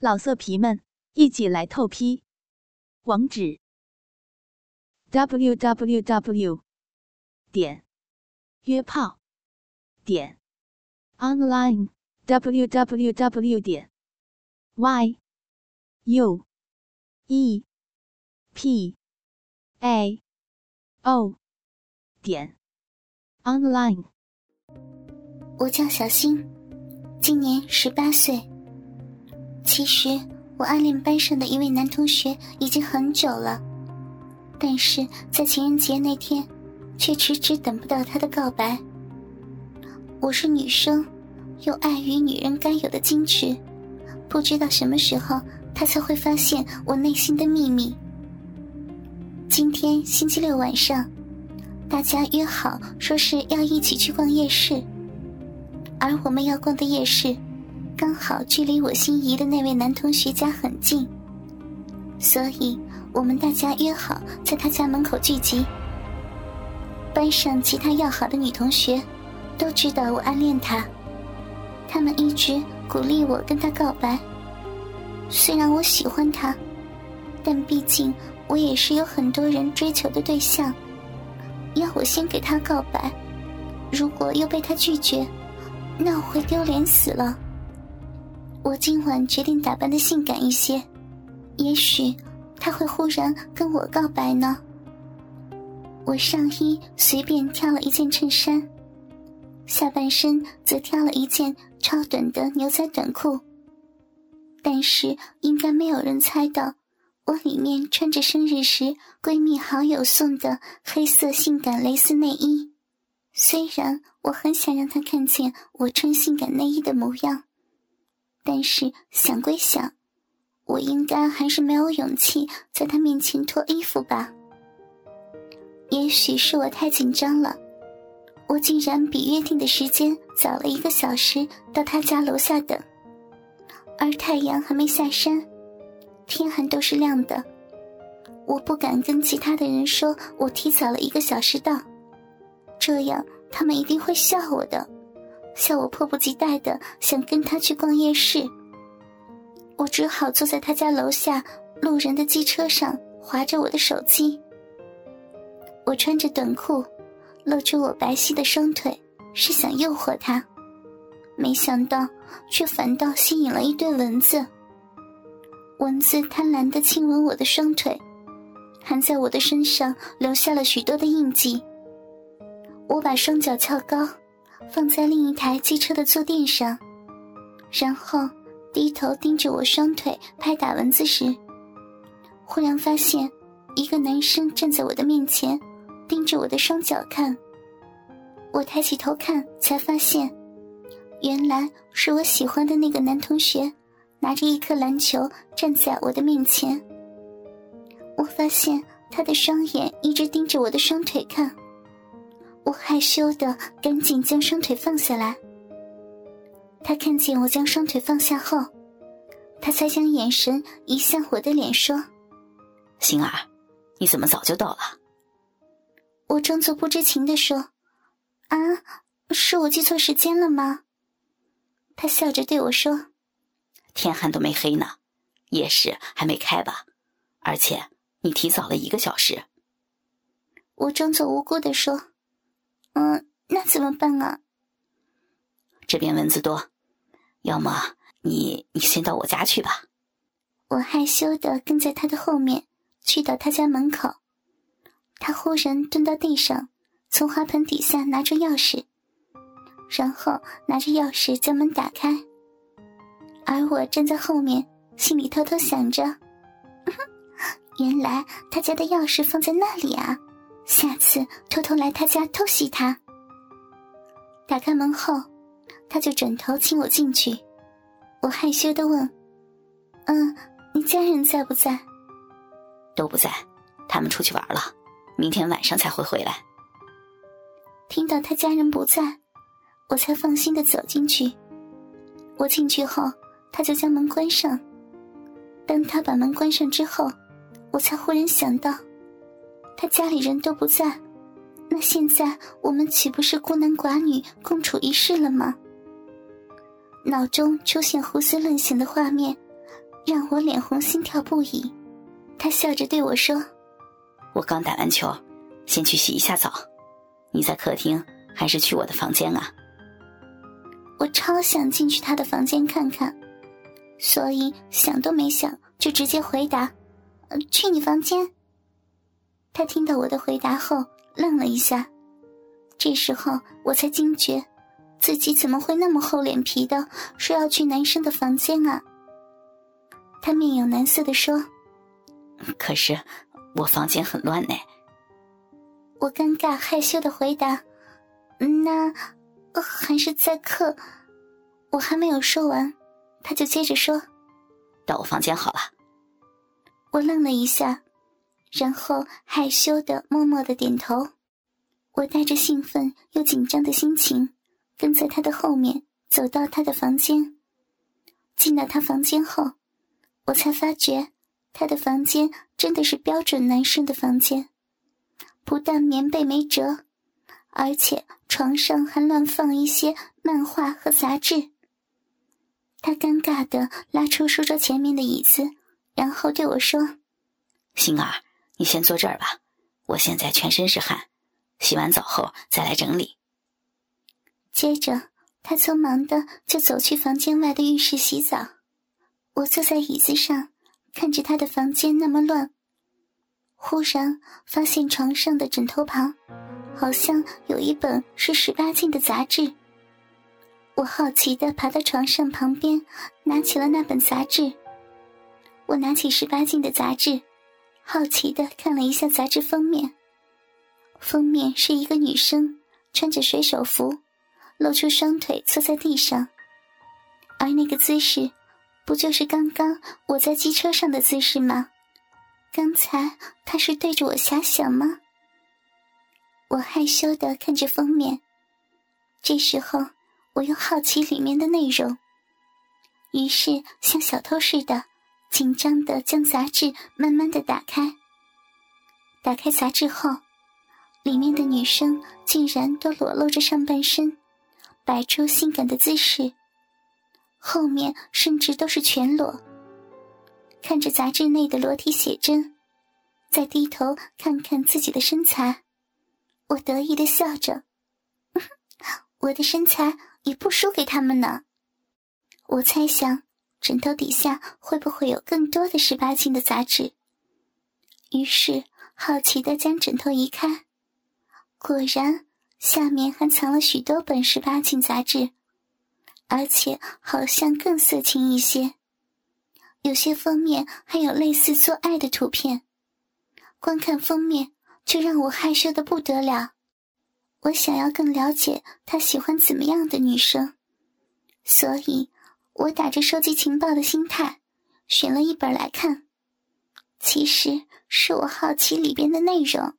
老色皮们，一起来透批！网址：w w w 点约炮点 online w w w 点 y u e p a o 点 online。我叫小新，今年十八岁。其实我暗恋班上的一位男同学已经很久了，但是在情人节那天，却迟迟等不到他的告白。我是女生，又碍于女人该有的矜持，不知道什么时候他才会发现我内心的秘密。今天星期六晚上，大家约好说是要一起去逛夜市，而我们要逛的夜市。刚好距离我心仪的那位男同学家很近，所以我们大家约好在他家门口聚集。班上其他要好的女同学都知道我暗恋他，他们一直鼓励我跟他告白。虽然我喜欢他，但毕竟我也是有很多人追求的对象，要我先给他告白，如果又被他拒绝，那我会丢脸死了。我今晚决定打扮的性感一些，也许他会忽然跟我告白呢。我上衣随便挑了一件衬衫，下半身则挑了一件超短的牛仔短裤。但是应该没有人猜到，我里面穿着生日时闺蜜好友送的黑色性感蕾丝内衣。虽然我很想让他看见我穿性感内衣的模样。但是想归想，我应该还是没有勇气在他面前脱衣服吧。也许是我太紧张了，我竟然比约定的时间早了一个小时到他家楼下等。而太阳还没下山，天还都是亮的。我不敢跟其他的人说我提早了一个小时到，这样他们一定会笑我的。笑我迫不及待的想跟他去逛夜市，我只好坐在他家楼下路人的机车上划着我的手机。我穿着短裤，露出我白皙的双腿，是想诱惑他，没想到却反倒吸引了一堆蚊子。蚊子贪婪的亲吻我的双腿，还在我的身上留下了许多的印记。我把双脚翘高。放在另一台机车的坐垫上，然后低头盯着我双腿拍打蚊子时，忽然发现一个男生站在我的面前，盯着我的双脚看。我抬起头看，才发现，原来是我喜欢的那个男同学，拿着一颗篮球站在我的面前。我发现他的双眼一直盯着我的双腿看。我害羞的赶紧将双腿放下来。他看见我将双腿放下后，他才将眼神移向我的脸，说：“星儿，你怎么早就到了？”我装作不知情的说：“啊，是我记错时间了吗？”他笑着对我说：“天还都没黑呢，夜市还没开吧？而且你提早了一个小时。”我装作无辜的说。嗯，那怎么办啊？这边蚊子多，要么你你先到我家去吧。我害羞的跟在他的后面，去到他家门口。他忽然蹲到地上，从花盆底下拿出钥匙，然后拿着钥匙将门打开。而我站在后面，心里偷偷想着：原来他家的钥匙放在那里啊。下次偷偷来他家偷袭他。打开门后，他就转头请我进去。我害羞的问：“嗯，你家人在不在？”“都不在，他们出去玩了，明天晚上才会回来。”听到他家人不在，我才放心的走进去。我进去后，他就将门关上。当他把门关上之后，我才忽然想到。他家里人都不在，那现在我们岂不是孤男寡女共处一室了吗？脑中出现胡思乱想的画面，让我脸红心跳不已。他笑着对我说：“我刚打完球，先去洗一下澡。你在客厅还是去我的房间啊？”我超想进去他的房间看看，所以想都没想就直接回答：“去你房间。”他听到我的回答后愣了一下，这时候我才惊觉，自己怎么会那么厚脸皮的说要去男生的房间啊？他面有难色的说：“可是我房间很乱呢。”我尴尬害羞的回答：“那……”还是在客，我还没有说完，他就接着说：“到我房间好了。”我愣了一下，然后害羞的默默的点头。我带着兴奋又紧张的心情，跟在他的后面走到他的房间。进到他房间后，我才发觉他的房间真的是标准男生的房间，不但棉被没折。而且床上还乱放一些漫画和杂志。他尴尬的拉出书桌前面的椅子，然后对我说：“星儿，你先坐这儿吧，我现在全身是汗，洗完澡后再来整理。”接着，他匆忙的就走去房间外的浴室洗澡。我坐在椅子上，看着他的房间那么乱，忽然发现床上的枕头旁。好像有一本是十八禁的杂志。我好奇的爬到床上旁边，拿起了那本杂志。我拿起十八禁的杂志，好奇的看了一下杂志封面。封面是一个女生穿着水手服，露出双腿坐在地上，而那个姿势，不就是刚刚我在机车上的姿势吗？刚才她是对着我遐想吗？我害羞的看着封面，这时候我又好奇里面的内容，于是像小偷似的，紧张的将杂志慢慢的打开。打开杂志后，里面的女生竟然都裸露着上半身，摆出性感的姿势，后面甚至都是全裸。看着杂志内的裸体写真，再低头看看自己的身材。我得意的笑着，我的身材也不输给他们呢。我猜想枕头底下会不会有更多的十八禁的杂志？于是好奇的将枕头移开，果然下面还藏了许多本十八禁杂志，而且好像更色情一些，有些封面还有类似做爱的图片。光看封面。就让我害羞的不得了，我想要更了解他喜欢怎么样的女生，所以，我打着收集情报的心态，选了一本来看。其实是我好奇里边的内容。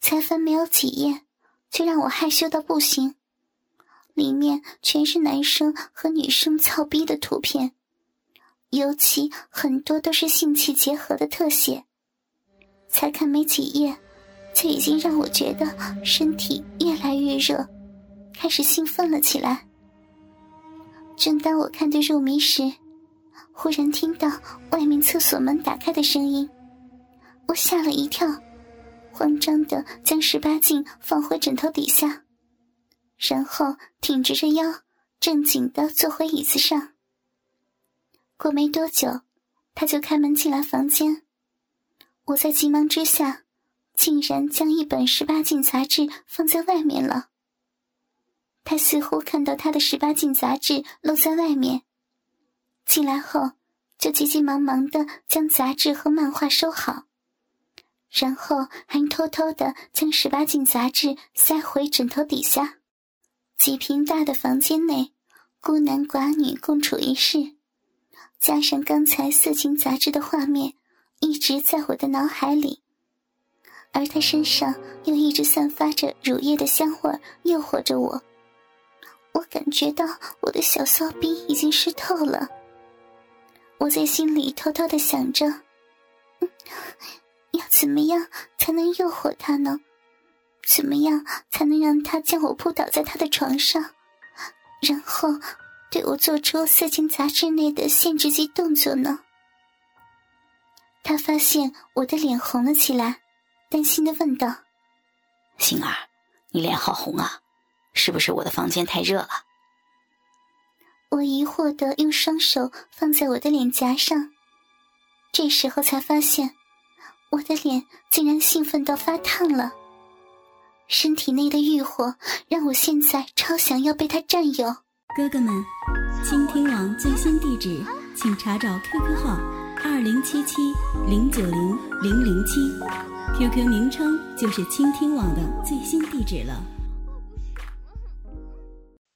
才翻没有几页，就让我害羞到不行，里面全是男生和女生操逼的图片，尤其很多都是性器结合的特写。才看没几页，就已经让我觉得身体越来越热，开始兴奋了起来。正当我看得入迷时，忽然听到外面厕所门打开的声音，我吓了一跳，慌张的将十八禁放回枕头底下，然后挺直着腰，正经的坐回椅子上。过没多久，他就开门进来房间。我在急忙之下，竟然将一本十八禁杂志放在外面了。他似乎看到他的十八禁杂志露在外面，进来后就急急忙忙的将杂志和漫画收好，然后还偷偷的将十八禁杂志塞回枕头底下。几平大的房间内，孤男寡女共处一室，加上刚才色情杂志的画面。一直在我的脑海里，而他身上又一直散发着乳液的香味，诱惑着我。我感觉到我的小骚逼已经湿透了。我在心里偷偷的想着，要怎么样才能诱惑他呢？怎么样才能让他将我扑倒在他的床上，然后对我做出色情杂志内的限制级动作呢？他发现我的脸红了起来，担心的问道：“星儿，你脸好红啊，是不是我的房间太热了？”我疑惑的用双手放在我的脸颊上，这时候才发现，我的脸竟然兴奋到发烫了。身体内的欲火让我现在超想要被他占有。哥哥们，倾听网最新地址，请查找 QQ 号二零七七零九零零零七，QQ 名称就是倾听网的最新地址了。